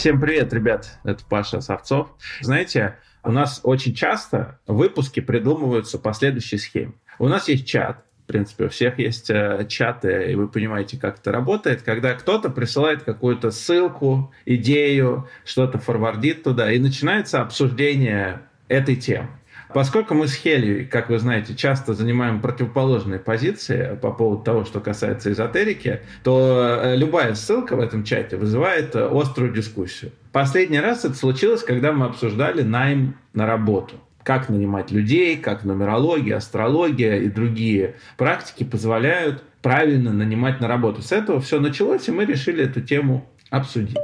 Всем привет, ребят. Это Паша Савцов. Знаете, у нас очень часто выпуски придумываются по следующей схеме. У нас есть чат, в принципе, у всех есть э, чаты, и вы понимаете, как это работает, когда кто-то присылает какую-то ссылку, идею, что-то форвардит туда, и начинается обсуждение этой темы. Поскольку мы с Хелью, как вы знаете, часто занимаем противоположные позиции по поводу того, что касается эзотерики, то э, любая ссылка в этом чате вызывает э, острую дискуссию. Последний раз это случилось, когда мы обсуждали найм на работу как нанимать людей, как нумерология, астрология и другие практики позволяют правильно нанимать на работу. С этого все началось, и мы решили эту тему обсудить.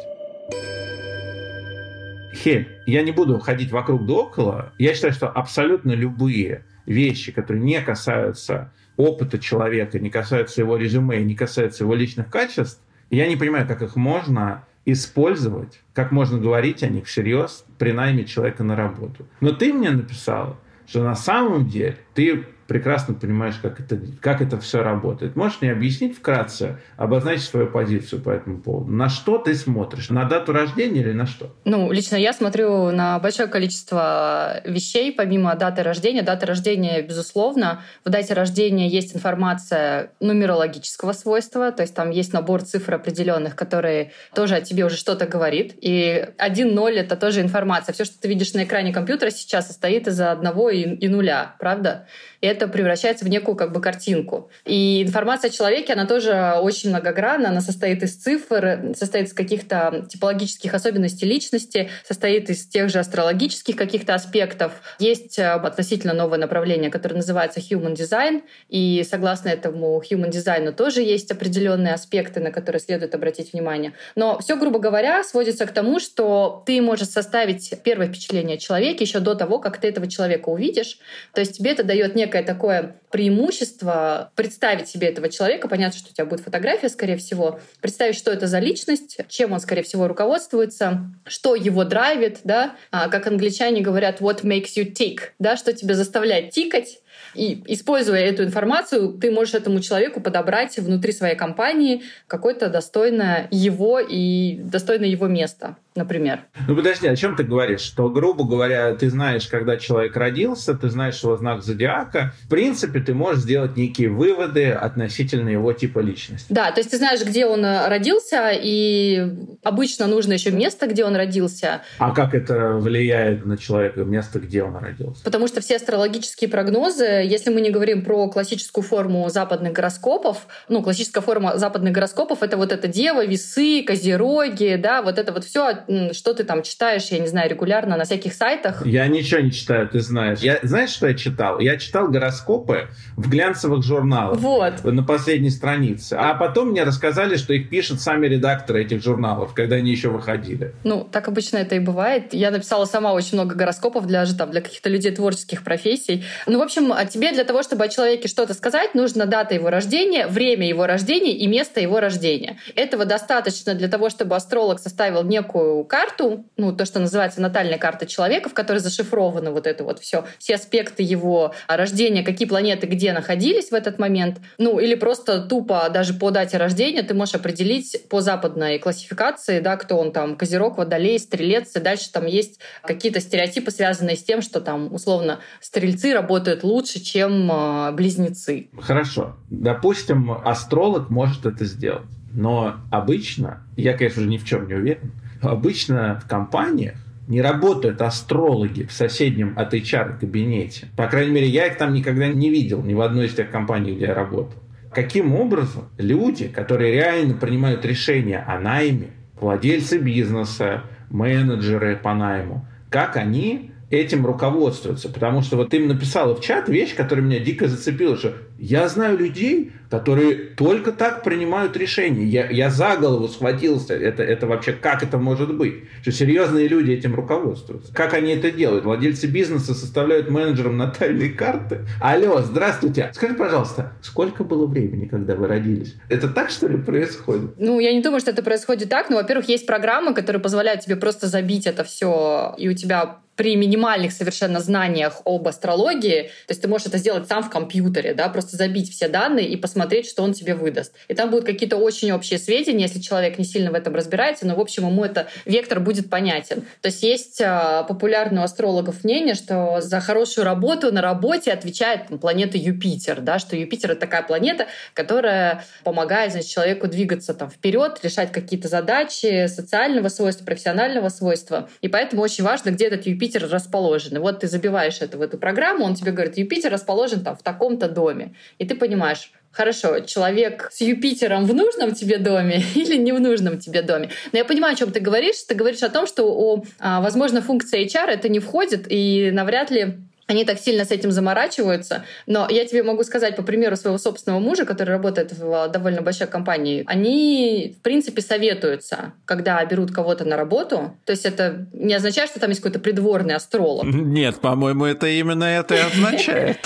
Хель, я не буду ходить вокруг да около. Я считаю, что абсолютно любые вещи, которые не касаются опыта человека, не касаются его резюме, не касаются его личных качеств, я не понимаю, как их можно использовать, как можно говорить о них всерьез при найме человека на работу. Но ты мне написала, что на самом деле ты прекрасно понимаешь, как это, как это все работает. Можешь мне объяснить вкратце, обозначить свою позицию по этому поводу? На что ты смотришь? На дату рождения или на что? Ну, лично я смотрю на большое количество вещей, помимо даты рождения. Дата рождения, безусловно. В дате рождения есть информация нумерологического свойства, то есть там есть набор цифр определенных, которые тоже о тебе уже что-то говорит. И 1-0 — это тоже информация. Все, что ты видишь на экране компьютера сейчас, состоит из одного и, и нуля, правда? И это превращается в некую как бы картинку. И информация о человеке, она тоже очень многогранна, она состоит из цифр, состоит из каких-то типологических особенностей личности, состоит из тех же астрологических каких-то аспектов. Есть э, относительно новое направление, которое называется Human Design, и согласно этому Human Design тоже есть определенные аспекты, на которые следует обратить внимание. Но все, грубо говоря, сводится к тому, что ты можешь составить первое впечатление о человеке еще до того, как ты этого человека увидишь. То есть тебе это дает некое такое преимущество представить себе этого человека. Понятно, что у тебя будет фотография, скорее всего. Представить, что это за личность, чем он, скорее всего, руководствуется, что его драйвит, да, а, как англичане говорят, what makes you tick, да, что тебя заставляет тикать, и используя эту информацию, ты можешь этому человеку подобрать внутри своей компании какое-то достойное его и достойное его место например. Ну подожди, о чем ты говоришь? Что, грубо говоря, ты знаешь, когда человек родился, ты знаешь его знак зодиака. В принципе, ты можешь сделать некие выводы относительно его типа личности. Да, то есть ты знаешь, где он э, родился, и обычно нужно еще место, где он родился. А как это влияет на человека, место, где он родился? Потому что все астрологические прогнозы если мы не говорим про классическую форму западных гороскопов, ну, классическая форма западных гороскопов — это вот это Дева, Весы, Козероги, да, вот это вот все, что ты там читаешь, я не знаю, регулярно на всяких сайтах. Я ничего не читаю, ты знаешь. Я, знаешь, что я читал? Я читал гороскопы в глянцевых журналах. Вот. На последней странице. А потом мне рассказали, что их пишут сами редакторы этих журналов, когда они еще выходили. Ну, так обычно это и бывает. Я написала сама очень много гороскопов для, там, для каких-то людей творческих профессий. Ну, в общем, а тебе для того, чтобы о человеке что-то сказать, нужно дата его рождения, время его рождения и место его рождения. Этого достаточно для того, чтобы астролог составил некую карту, ну, то, что называется натальная карта человека, в которой зашифровано вот это вот все, все аспекты его рождения, какие планеты где находились в этот момент. Ну, или просто тупо даже по дате рождения ты можешь определить по западной классификации, да, кто он там, Козерог, Водолей, Стрелец, и дальше там есть какие-то стереотипы, связанные с тем, что там, условно, стрельцы работают лучше, чем а, близнецы. Хорошо. Допустим, астролог может это сделать. Но обычно, я, конечно же, ни в чем не уверен, обычно в компаниях не работают астрологи в соседнем от HR кабинете. По крайней мере, я их там никогда не видел, ни в одной из тех компаний, где я работал. Каким образом люди, которые реально принимают решения о найме, владельцы бизнеса, менеджеры по найму, как они этим руководствуются. Потому что вот ты им написала в чат вещь, которая меня дико зацепила, что я знаю людей, которые только так принимают решения. Я, я за голову схватился. Это, это вообще как это может быть? Что серьезные люди этим руководствуются. Как они это делают? Владельцы бизнеса составляют менеджерам натальные карты. Алло, здравствуйте. Скажи, пожалуйста, сколько было времени, когда вы родились? Это так, что ли, происходит? Ну, я не думаю, что это происходит так. Но, во-первых, есть программы, которые позволяют тебе просто забить это все, и у тебя при минимальных совершенно знаниях об астрологии, то есть ты можешь это сделать сам в компьютере, да, просто просто забить все данные и посмотреть, что он тебе выдаст. И там будут какие-то очень общие сведения, если человек не сильно в этом разбирается, но, в общем, ему это вектор будет понятен. То есть есть а, популярное у астрологов мнение, что за хорошую работу на работе отвечает планета Юпитер, да, что Юпитер — это такая планета, которая помогает значит, человеку двигаться там вперед, решать какие-то задачи социального свойства, профессионального свойства. И поэтому очень важно, где этот Юпитер расположен. И вот ты забиваешь это в эту программу, он тебе говорит, Юпитер расположен там в таком-то доме. И ты понимаешь, хорошо, человек с Юпитером в нужном тебе доме или не в нужном тебе доме. Но я понимаю, о чем ты говоришь. Ты говоришь о том, что, о, а, возможно, функция HR это не входит, и навряд ли они так сильно с этим заморачиваются. Но я тебе могу сказать по примеру своего собственного мужа, который работает в довольно большой компании. Они, в принципе, советуются, когда берут кого-то на работу. То есть это не означает, что там есть какой-то придворный астролог. Нет, по-моему, это именно это и означает.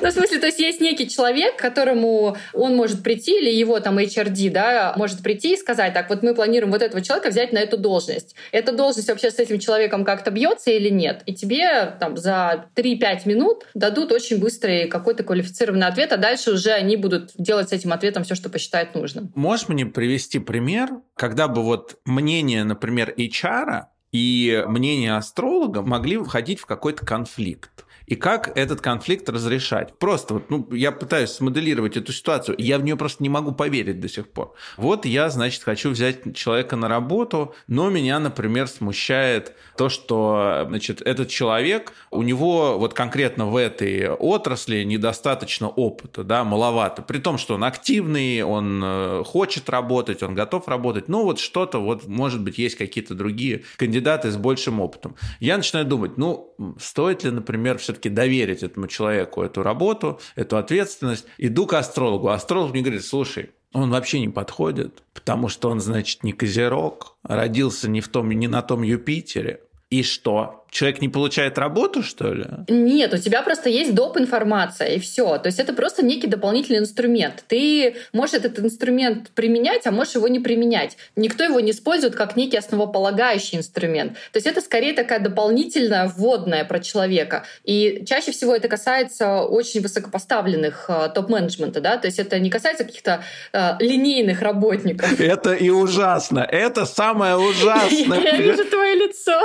Ну, в смысле, то есть есть некий человек, которому он может прийти, или его там HRD, да, может прийти и сказать, так, вот мы планируем вот этого человека взять на эту должность. Эта должность вообще с этим человеком как-то бьется или нет? И тебе там за 3-5 минут дадут очень быстрый какой-то квалифицированный ответ, а дальше уже они будут делать с этим ответом все, что посчитают нужным. Можешь мне привести пример, когда бы вот мнение, например, HR и мнение астролога могли входить в какой-то конфликт? И как этот конфликт разрешать. Просто вот, ну, я пытаюсь смоделировать эту ситуацию, я в нее просто не могу поверить до сих пор. Вот я, значит, хочу взять человека на работу, но меня, например, смущает то, что, значит, этот человек, у него вот конкретно в этой отрасли недостаточно опыта, да, маловато, при том, что он активный, он э, хочет работать, он готов работать, но вот что-то, вот, может быть, есть какие-то другие кандидаты с большим опытом. Я начинаю думать, ну, стоит ли, например, все все-таки доверить этому человеку эту работу, эту ответственность. Иду к астрологу. Астролог мне говорит, слушай, он вообще не подходит, потому что он, значит, не козерог, родился не, в том, не на том Юпитере. И что? Человек не получает работу, что ли? Нет, у тебя просто есть доп. информация, и все. То есть это просто некий дополнительный инструмент. Ты можешь этот инструмент применять, а можешь его не применять. Никто его не использует как некий основополагающий инструмент. То есть это скорее такая дополнительная вводная про человека. И чаще всего это касается очень высокопоставленных э, топ-менеджмента, да, то есть это не касается каких-то э, линейных работников. Это и ужасно. Это самое ужасное. Я вижу твое лицо.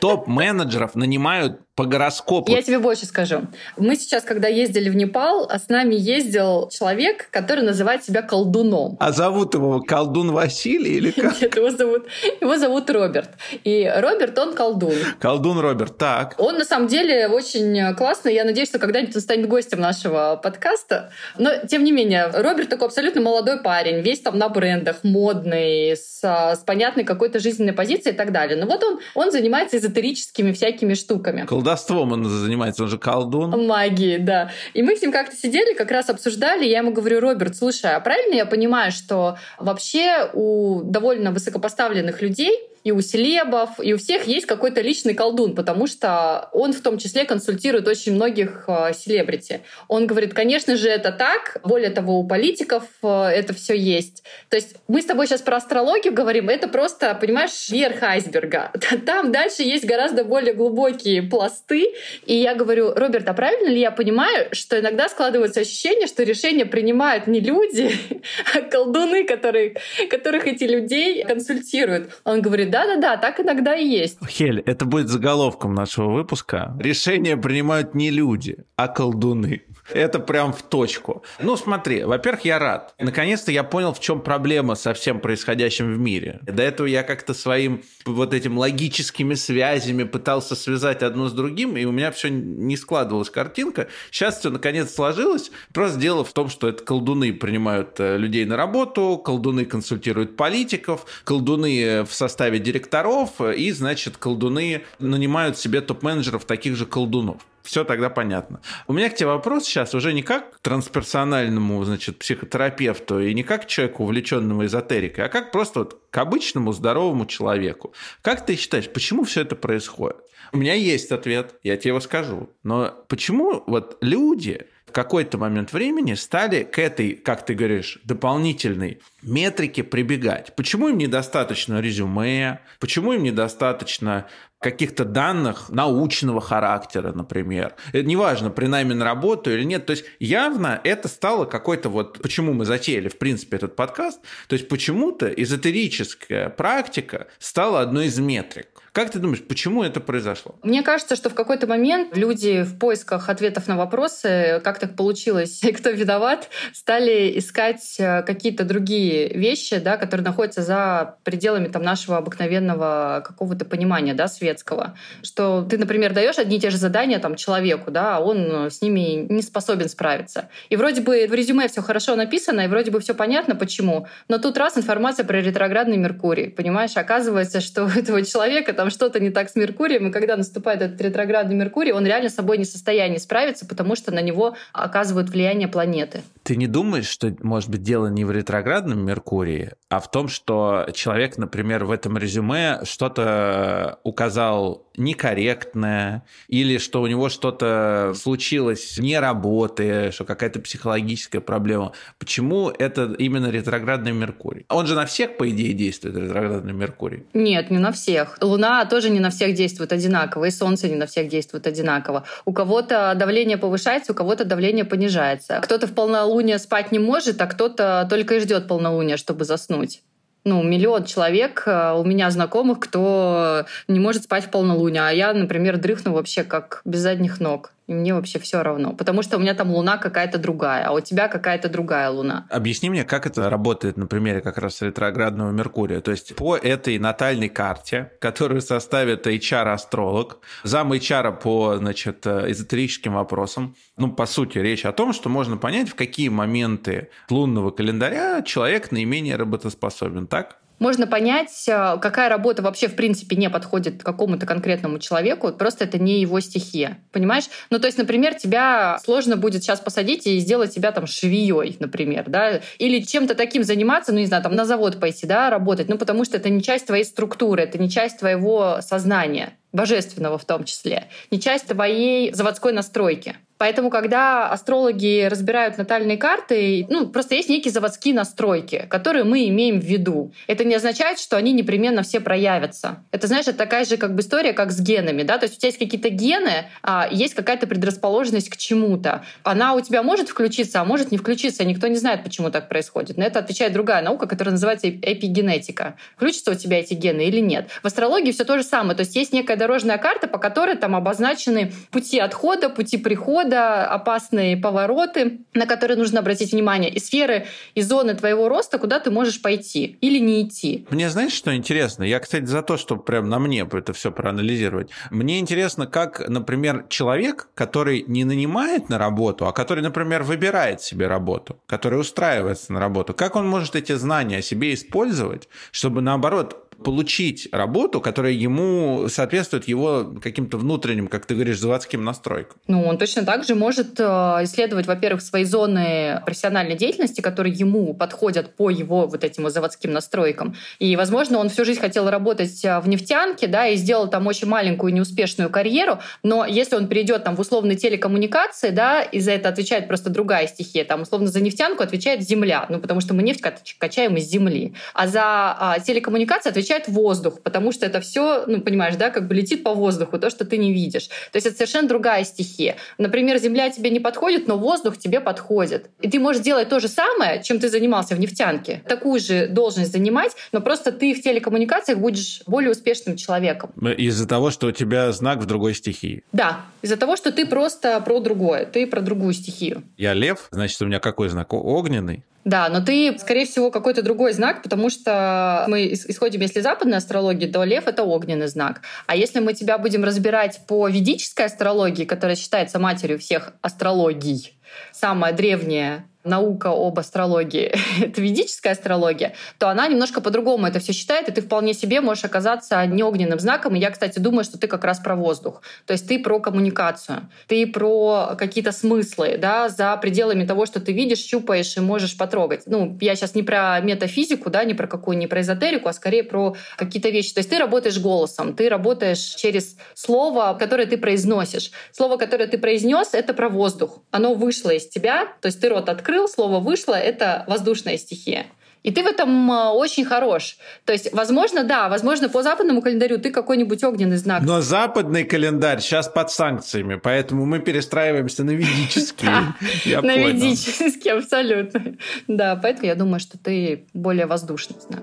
Топ-менеджер менеджеров нанимают по гороскопу. Я тебе больше скажу. Мы сейчас, когда ездили в Непал, с нами ездил человек, который называет себя колдуном. А зовут его колдун Василий или как? Нет, его зовут, его зовут Роберт. И Роберт, он колдун. Колдун Роберт, так. Он на самом деле очень классный. Я надеюсь, что когда-нибудь он станет гостем нашего подкаста. Но, тем не менее, Роберт такой абсолютно молодой парень, весь там на брендах, модный, с, с понятной какой-то жизненной позицией и так далее. Но вот он, он занимается эзотерическими всякими штуками колдовством он занимается, он же колдун. Магии, да. И мы с ним как-то сидели, как раз обсуждали, я ему говорю, Роберт, слушай, а правильно я понимаю, что вообще у довольно высокопоставленных людей и у селебов, и у всех есть какой-то личный колдун, потому что он в том числе консультирует очень многих э, селебрити. Он говорит, конечно же, это так. Более того, у политиков э, это все есть. То есть мы с тобой сейчас про астрологию говорим, это просто, понимаешь, верх айсберга. Там дальше есть гораздо более глубокие пласты. И я говорю, Роберт, а правильно ли я понимаю, что иногда складывается ощущение, что решения принимают не люди, а колдуны, которые, которых эти людей консультируют? Он говорит, да-да-да, так иногда и есть. Хель, это будет заголовком нашего выпуска. Решения принимают не люди, а колдуны. Это прям в точку. Ну, смотри, во-первых, я рад. Наконец-то я понял, в чем проблема со всем происходящим в мире. До этого я как-то своим вот этим логическими связями пытался связать одно с другим, и у меня все не складывалась картинка. Сейчас все наконец сложилось. Просто дело в том, что это колдуны принимают э, людей на работу, колдуны консультируют политиков, колдуны в составе директоров, и, значит, колдуны нанимают себе топ-менеджеров таких же колдунов все тогда понятно. У меня к тебе вопрос сейчас уже не как к трансперсональному, значит, психотерапевту и не как к человеку, увлеченному эзотерикой, а как просто вот к обычному здоровому человеку. Как ты считаешь, почему все это происходит? У меня есть ответ, я тебе его скажу. Но почему вот люди какой-то момент времени стали к этой, как ты говоришь, дополнительной метрике прибегать? Почему им недостаточно резюме? Почему им недостаточно каких-то данных научного характера, например. Это неважно, при найме на работу или нет. То есть явно это стало какой-то вот... Почему мы затеяли, в принципе, этот подкаст? То есть почему-то эзотерическая практика стала одной из метрик. Как ты думаешь, почему это произошло? Мне кажется, что в какой-то момент люди в поисках ответов на вопросы, как так получилось и кто виноват, стали искать э, какие-то другие вещи, да, которые находятся за пределами там, нашего обыкновенного какого-то понимания да, светского. Что ты, например, даешь одни и те же задания там, человеку, да, а он с ними не способен справиться. И вроде бы в резюме все хорошо написано, и вроде бы все понятно, почему. Но тут раз информация про ретроградный Меркурий. Понимаешь, оказывается, что у этого человека там что-то не так с Меркурием, и когда наступает этот ретроградный Меркурий, он реально с собой не в состоянии справиться, потому что на него оказывают влияние планеты. Ты не думаешь, что, может быть, дело не в ретроградном Меркурии, а в том, что человек, например, в этом резюме что-то указал некорректное, или что у него что-то случилось не работая, что какая-то психологическая проблема. Почему это именно ретроградный Меркурий? Он же на всех, по идее, действует, ретроградный Меркурий. Нет, не на всех. Луна тоже не на всех действует одинаково, и Солнце не на всех действует одинаково. У кого-то давление повышается, у кого-то давление понижается. Кто-то в полнолуние спать не может, а кто-то только и ждет полнолуния, чтобы заснуть ну, миллион человек э, у меня знакомых, кто не может спать в полнолуние, а я, например, дрыхну вообще как без задних ног. И мне вообще все равно. Потому что у меня там луна какая-то другая, а у тебя какая-то другая луна. Объясни мне, как это работает на примере как раз ретроградного Меркурия. То есть по этой натальной карте, которую составит HR-астролог, зам HR по значит, эзотерическим вопросам, ну, по сути, речь о том, что можно понять, в какие моменты лунного календаря человек наименее работоспособен, так? Можно понять, э, какая работа вообще в принципе не подходит какому-то конкретному человеку, просто это не его стихия. Понимаешь? Ну, то есть, например, тебя сложно будет сейчас посадить и сделать тебя там швеей, например, да, или чем-то таким заниматься, ну, не знаю, там на завод пойти, да, работать, ну, потому что это не часть твоей структуры, это не часть твоего сознания божественного в том числе, не часть твоей заводской настройки. Поэтому, когда астрологи разбирают натальные карты, ну, просто есть некие заводские настройки, которые мы имеем в виду. Это не означает, что они непременно все проявятся. Это, знаешь, это такая же как бы история, как с генами, да, то есть у тебя есть какие-то гены, а есть какая-то предрасположенность к чему-то. Она у тебя может включиться, а может не включиться. Никто не знает, почему так происходит. На это отвечает другая наука, которая называется эпигенетика. Включатся у тебя эти гены или нет. В астрологии все то же самое. То есть есть некая дорожная карта, по которой там обозначены пути отхода, пути прихода, опасные повороты, на которые нужно обратить внимание, и сферы, и зоны твоего роста, куда ты можешь пойти или не идти. Мне знаешь, что интересно? Я, кстати, за то, чтобы прям на мне это все проанализировать. Мне интересно, как, например, человек, который не нанимает на работу, а который, например, выбирает себе работу, который устраивается на работу, как он может эти знания о себе использовать, чтобы, наоборот, получить работу, которая ему соответствует его каким-то внутренним, как ты говоришь, заводским настройкам. Ну, он точно так же может э, исследовать, во-первых, свои зоны профессиональной деятельности, которые ему подходят по его вот этим заводским настройкам. И, возможно, он всю жизнь хотел работать э, в нефтянке, да, и сделал там очень маленькую неуспешную карьеру, но если он перейдет там в условные телекоммуникации, да, и за это отвечает просто другая стихия, там, условно, за нефтянку отвечает земля, ну, потому что мы нефть качаем из земли, а за а, телекоммуникации отвечает отвечает воздух, потому что это все, ну, понимаешь, да, как бы летит по воздуху, то, что ты не видишь. То есть это совершенно другая стихия. Например, земля тебе не подходит, но воздух тебе подходит. И ты можешь делать то же самое, чем ты занимался в нефтянке. Такую же должность занимать, но просто ты в телекоммуникациях будешь более успешным человеком. Из-за того, что у тебя знак в другой стихии. Да, из-за того, что ты просто про другое, ты про другую стихию. Я лев, значит, у меня какой знак? Огненный. Да, но ты, скорее всего, какой-то другой знак, потому что мы исходим, если западной астрологии, то лев — это огненный знак. А если мы тебя будем разбирать по ведической астрологии, которая считается матерью всех астрологий, самая древняя наука об астрологии, это ведическая астрология, то она немножко по-другому это все считает, и ты вполне себе можешь оказаться не огненным знаком. И я, кстати, думаю, что ты как раз про воздух. То есть ты про коммуникацию, ты про какие-то смыслы, да, за пределами того, что ты видишь, щупаешь и можешь потрогать. Ну, я сейчас не про метафизику, да, не про какую, не про эзотерику, а скорее про какие-то вещи. То есть ты работаешь голосом, ты работаешь через слово, которое ты произносишь. Слово, которое ты произнес, это про воздух. Оно вышло из тебя, то есть ты рот открыл, открыл, слово вышло, это воздушная стихия. И ты в этом э, очень хорош. То есть, возможно, да, возможно, по западному календарю ты какой-нибудь огненный знак. Но западный календарь сейчас под санкциями, поэтому мы перестраиваемся на ведический. На ведический, абсолютно. Да, поэтому я думаю, что ты более воздушный знак.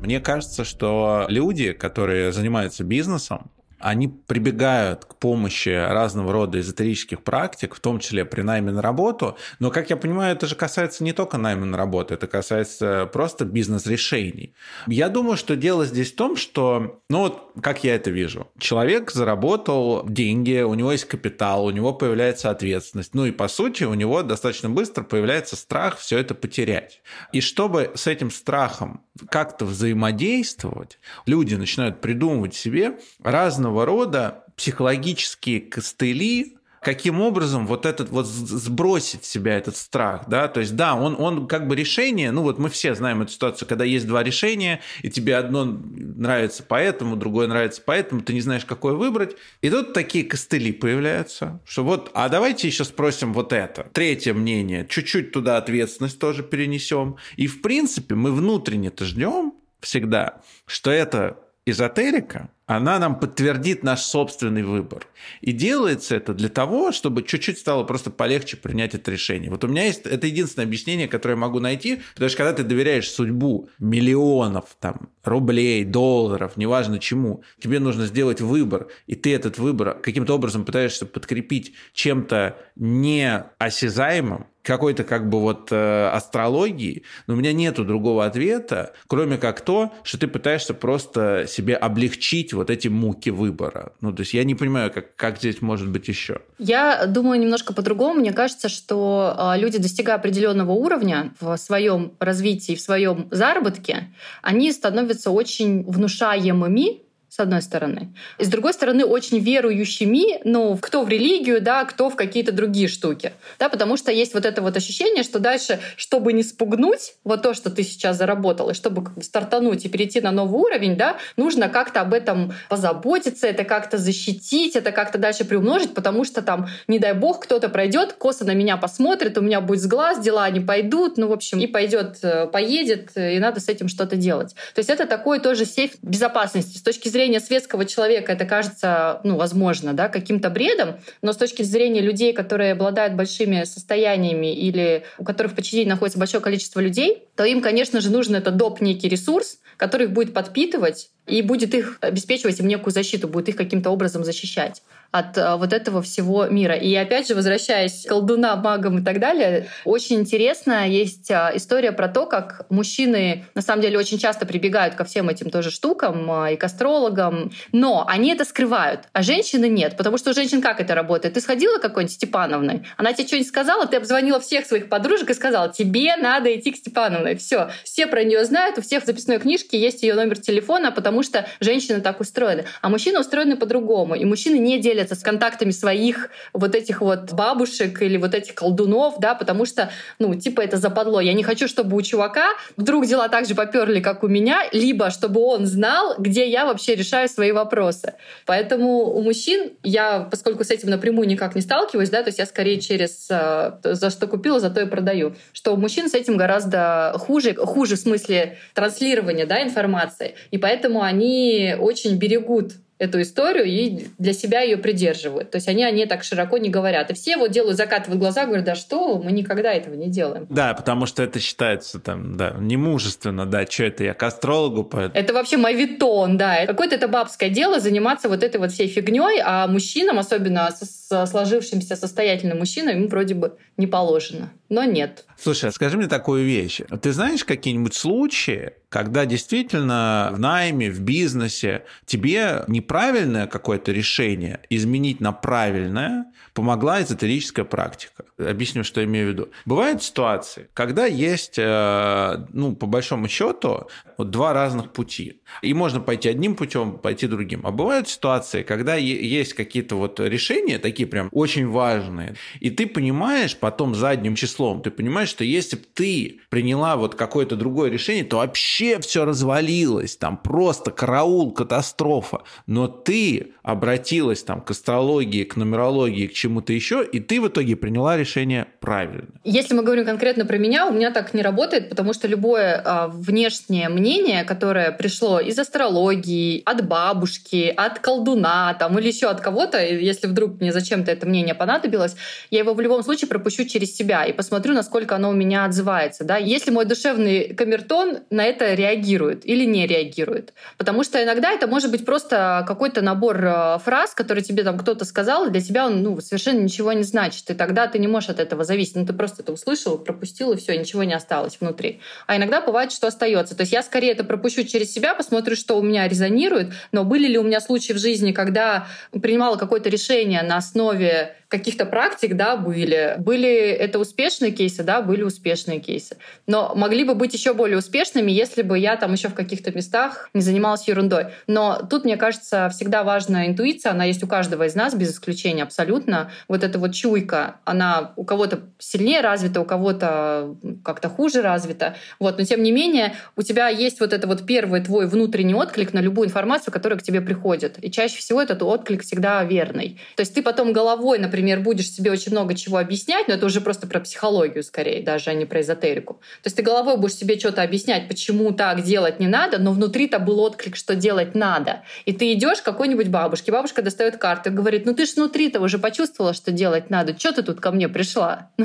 Мне кажется, что люди, которые занимаются бизнесом, они прибегают к помощи разного рода эзотерических практик, в том числе при найме на работу. Но, как я понимаю, это же касается не только найма на работу, это касается просто бизнес-решений. Я думаю, что дело здесь в том, что, ну вот, как я это вижу, человек заработал деньги, у него есть капитал, у него появляется ответственность, ну и, по сути, у него достаточно быстро появляется страх все это потерять. И чтобы с этим страхом как-то взаимодействовать, люди начинают придумывать себе разного рода психологические костыли, каким образом вот этот вот сбросить в себя этот страх, да, то есть да, он, он как бы решение, ну вот мы все знаем эту ситуацию, когда есть два решения, и тебе одно нравится поэтому, другое нравится поэтому, ты не знаешь, какое выбрать, и тут такие костыли появляются, что вот, а давайте еще спросим вот это, третье мнение, чуть-чуть туда ответственность тоже перенесем, и в принципе мы внутренне-то ждем всегда, что это эзотерика, она нам подтвердит наш собственный выбор. И делается это для того, чтобы чуть-чуть стало просто полегче принять это решение. Вот у меня есть, это единственное объяснение, которое я могу найти, потому что когда ты доверяешь судьбу миллионов там, рублей, долларов, неважно чему, тебе нужно сделать выбор, и ты этот выбор каким-то образом пытаешься подкрепить чем-то неосязаемым, какой-то как бы вот э, астрологии, но у меня нету другого ответа, кроме как то, что ты пытаешься просто себе облегчить вот эти муки выбора. Ну, то есть я не понимаю, как, как здесь может быть еще. Я думаю немножко по-другому. Мне кажется, что э, люди, достигая определенного уровня в своем развитии, в своем заработке, они становятся очень внушаемыми с одной стороны. И с другой стороны, очень верующими, ну, кто в религию, да, кто в какие-то другие штуки. Да, потому что есть вот это вот ощущение, что дальше, чтобы не спугнуть вот то, что ты сейчас заработал, и чтобы стартануть и перейти на новый уровень, да, нужно как-то об этом позаботиться, это как-то защитить, это как-то дальше приумножить, потому что там, не дай бог, кто-то пройдет, косо на меня посмотрит, у меня будет с глаз, дела не пойдут, ну, в общем, и пойдет, э, поедет, и надо с этим что-то делать. То есть это такой тоже сейф безопасности с точки зрения зрения светского человека это кажется, ну, возможно, да, каким-то бредом, но с точки зрения людей, которые обладают большими состояниями или у которых в подчинении находится большое количество людей, то им, конечно же, нужен этот доп. некий ресурс, который их будет подпитывать и будет их обеспечивать им некую защиту, будет их каким-то образом защищать от э, вот этого всего мира. И опять же, возвращаясь к колдунам, магам и так далее, очень интересная есть э, история про то, как мужчины на самом деле очень часто прибегают ко всем этим тоже штукам э, и к астрологам, но они это скрывают, а женщины нет, потому что у женщин как это работает? Ты сходила к какой-нибудь Степановной, она тебе что-нибудь сказала, ты обзвонила всех своих подружек и сказала, тебе надо идти к Степановной. Все, все про нее знают, у всех в записной книжке есть ее номер телефона, потому что женщины так устроены. А мужчины устроены по-другому, и мужчины не делят делятся с контактами своих вот этих вот бабушек или вот этих колдунов, да, потому что, ну, типа это западло. Я не хочу, чтобы у чувака вдруг дела так же поперли, как у меня, либо чтобы он знал, где я вообще решаю свои вопросы. Поэтому у мужчин я, поскольку с этим напрямую никак не сталкиваюсь, да, то есть я скорее через э, за что купила, за то и продаю, что у мужчин с этим гораздо хуже, хуже в смысле транслирования, да, информации, и поэтому они очень берегут эту историю и для себя ее придерживают. То есть они о ней так широко не говорят. И все вот делают, закатывают глаза, говорят, да что, мы никогда этого не делаем. Да, потому что это считается там, да, немужественно, да, что это я к астрологу поэтому. Это вообще мавитон, да. Какое-то это бабское дело заниматься вот этой вот всей фигней, а мужчинам, особенно с сложившимся состоятельным мужчинам, ему вроде бы не положено. Но нет. Слушай, а скажи мне такую вещь. Ты знаешь какие-нибудь случаи, когда действительно в найме, в бизнесе тебе неправильное какое-то решение изменить на правильное помогла эзотерическая практика. Объясню, что имею в виду. Бывают ситуации, когда есть, э, ну, по большому счету, вот два разных пути. И можно пойти одним путем, пойти другим. А бывают ситуации, когда есть какие-то вот решения, такие прям очень важные, и ты понимаешь потом задним числом, словом. Ты понимаешь, что если бы ты приняла вот какое-то другое решение, то вообще все развалилось. Там просто караул, катастрофа. Но ты обратилась там к астрологии, к нумерологии, к чему-то еще, и ты в итоге приняла решение правильно. Если мы говорим конкретно про меня, у меня так не работает, потому что любое а, внешнее мнение, которое пришло из астрологии, от бабушки, от колдуна там, или еще от кого-то, если вдруг мне зачем-то это мнение понадобилось, я его в любом случае пропущу через себя и посмотрю, насколько оно у меня отзывается. Да? Если мой душевный камертон на это реагирует или не реагирует. Потому что иногда это может быть просто какой-то набор э, фраз, которые тебе там кто-то сказал, и для тебя он ну, совершенно ничего не значит. И тогда ты не можешь от этого зависеть. Ну, ты просто это услышал, пропустил, и все, ничего не осталось внутри. А иногда бывает, что остается. То есть я скорее это пропущу через себя, посмотрю, что у меня резонирует, но были ли у меня случаи в жизни, когда принимала какое-то решение на основе каких-то практик, да, были. Были это успешные кейсы, да, были успешные кейсы. Но могли бы быть еще более успешными, если бы я там еще в каких-то местах не занималась ерундой. Но тут, мне кажется, всегда важна интуиция, она есть у каждого из нас, без исключения абсолютно. Вот эта вот чуйка, она у кого-то сильнее развита, у кого-то как-то хуже развита. Вот. Но тем не менее, у тебя есть вот это вот первый твой внутренний отклик на любую информацию, которая к тебе приходит. И чаще всего этот отклик всегда верный. То есть ты потом головой, например, например, будешь себе очень много чего объяснять, но это уже просто про психологию скорее, даже, а не про эзотерику. То есть ты головой будешь себе что-то объяснять, почему так делать не надо, но внутри-то был отклик, что делать надо. И ты идешь к какой-нибудь бабушке, бабушка достает карту и говорит, ну ты ж внутри-то уже почувствовала, что делать надо, что ты тут ко мне пришла?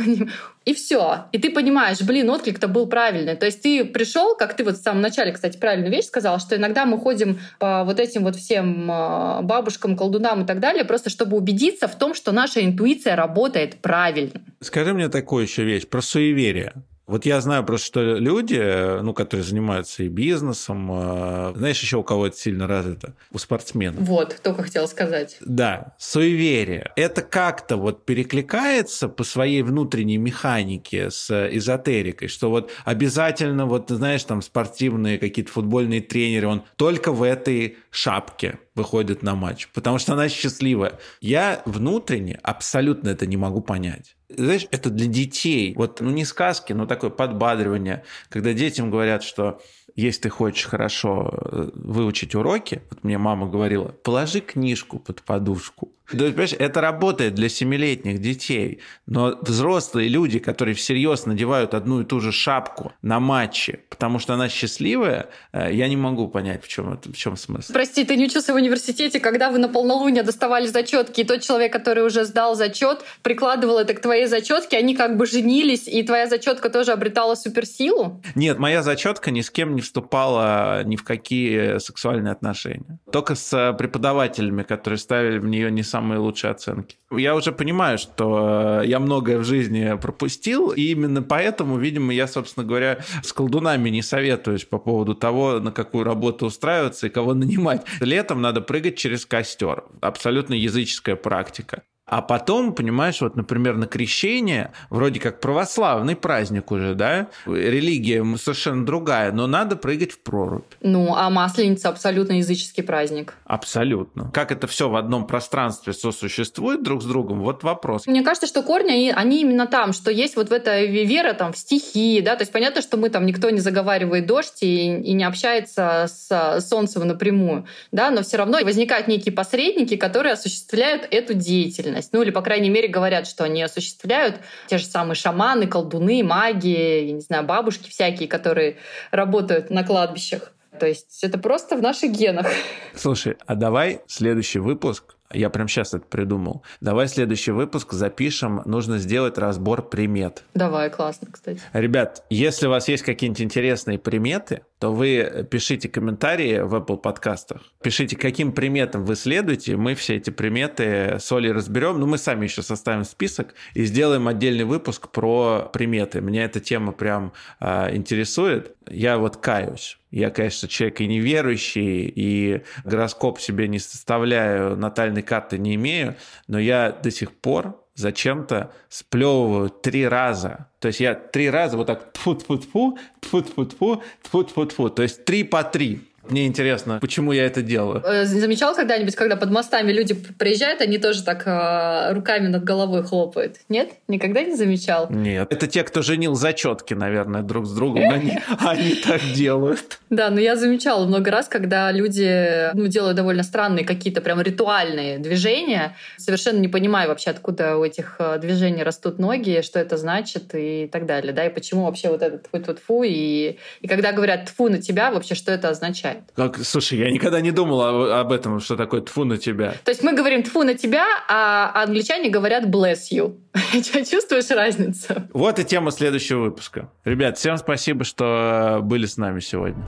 И все. И ты понимаешь, блин, отклик-то был правильный. То есть ты пришел, как ты вот в самом начале, кстати, правильную вещь сказал, что иногда мы ходим по вот этим вот всем а, бабушкам, колдунам и так далее, просто чтобы убедиться в том, что наша интуиция работает правильно. Скажи мне такую еще вещь про суеверие. Вот я знаю просто, что люди, ну, которые занимаются и бизнесом, э, знаешь, еще у кого это сильно развито? У спортсменов. Вот, только хотел сказать. Да, суеверие. Это как-то вот перекликается по своей внутренней механике с эзотерикой, что вот обязательно, вот, знаешь, там спортивные какие-то футбольные тренеры, он только в этой шапке выходит на матч, потому что она счастливая. Я внутренне абсолютно это не могу понять. Знаешь, это для детей. Вот, ну, не сказки, но такое подбадривание, когда детям говорят, что если ты хочешь хорошо э, выучить уроки, вот мне мама говорила, положи книжку под подушку. То есть, понимаешь, это работает для семилетних детей, но взрослые люди, которые всерьез надевают одну и ту же шапку на матче, потому что она счастливая, э, я не могу понять, в чем, это, в чем смысл. Прости, ты не учился в университете, когда вы на полнолуние доставали зачетки, и тот человек, который уже сдал зачет, прикладывал это к твоей зачетке, они как бы женились, и твоя зачетка тоже обретала суперсилу? Нет, моя зачетка ни с кем не вступала ни в какие сексуальные отношения. Только с преподавателями, которые ставили в нее не самые лучшие оценки. Я уже понимаю, что э, я многое в жизни пропустил, и именно поэтому, видимо, я, собственно говоря, с колдунами не советуюсь по поводу того, на какую работу устраиваться и кого нанимать. Летом надо прыгать через костер. Абсолютно языческая практика. А потом, понимаешь, вот, например, на крещение, вроде как православный праздник уже, да, религия совершенно другая, но надо прыгать в прорубь. Ну, а Масленица абсолютно языческий праздник. Абсолютно. Как это все в одном пространстве сосуществует друг с другом, вот вопрос. Мне кажется, что корни, они именно там, что есть вот в эта вера там в стихии, да, то есть понятно, что мы там никто не заговаривает дождь и, и не общается с солнцем напрямую, да, но все равно возникают некие посредники, которые осуществляют эту деятельность деятельность. Ну или, по крайней мере, говорят, что они осуществляют те же самые шаманы, колдуны, маги, я не знаю, бабушки всякие, которые работают на кладбищах. То есть это просто в наших генах. Слушай, а давай следующий выпуск я прям сейчас это придумал. Давай следующий выпуск запишем. Нужно сделать разбор примет. Давай, классно, кстати. Ребят, если у вас есть какие-нибудь интересные приметы, то вы пишите комментарии в Apple подкастах. Пишите, каким приметам вы следуете. Мы все эти приметы с Олей разберем. Ну, мы сами еще составим список и сделаем отдельный выпуск про приметы. Меня эта тема прям э, интересует. Я вот каюсь. Я, конечно, человек и неверующий, и гороскоп себе не составляю, натальной карты не имею, но я до сих пор зачем-то сплевываю три раза. То есть я три раза вот так тфу тфу тфу тфу тфу тфу тфу тфу То есть три по три. Мне интересно, почему я это делаю. Э, замечал когда-нибудь, когда под мостами люди приезжают, они тоже так э, руками над головой хлопают? Нет? Никогда не замечал? Нет. Это те, кто женил зачетки, наверное, друг с другом. Они, они так делают. Да, но я замечала много раз, когда люди ну, делают довольно странные какие-то прям ритуальные движения, совершенно не понимая вообще, откуда у этих э, движений растут ноги, что это значит и так далее, да, и почему вообще вот этот тьфу и, и когда говорят тфу на тебя, вообще что это означает? Как, слушай, я никогда не думал об, этом, что такое тфу на тебя. То есть мы говорим тфу на тебя, а англичане говорят bless you. Чувствуешь разницу? Вот и тема следующего выпуска. Ребят, всем спасибо, что были с нами сегодня.